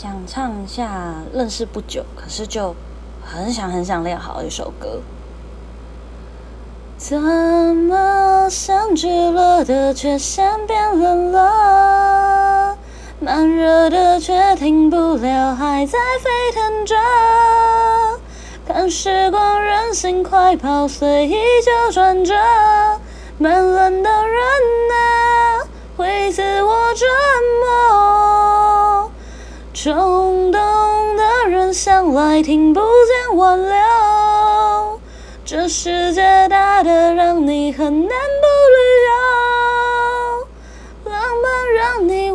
想唱一下认识不久，可是就很想很想练好一首歌。怎么像聚了的，却先变冷了？慢热的却停不了，还在沸腾着。看时光任性快跑，随意就转折。慢冷的人啊，会自我折磨。冲动的人向来听不见挽留这世界大得让你很难不旅游浪漫让你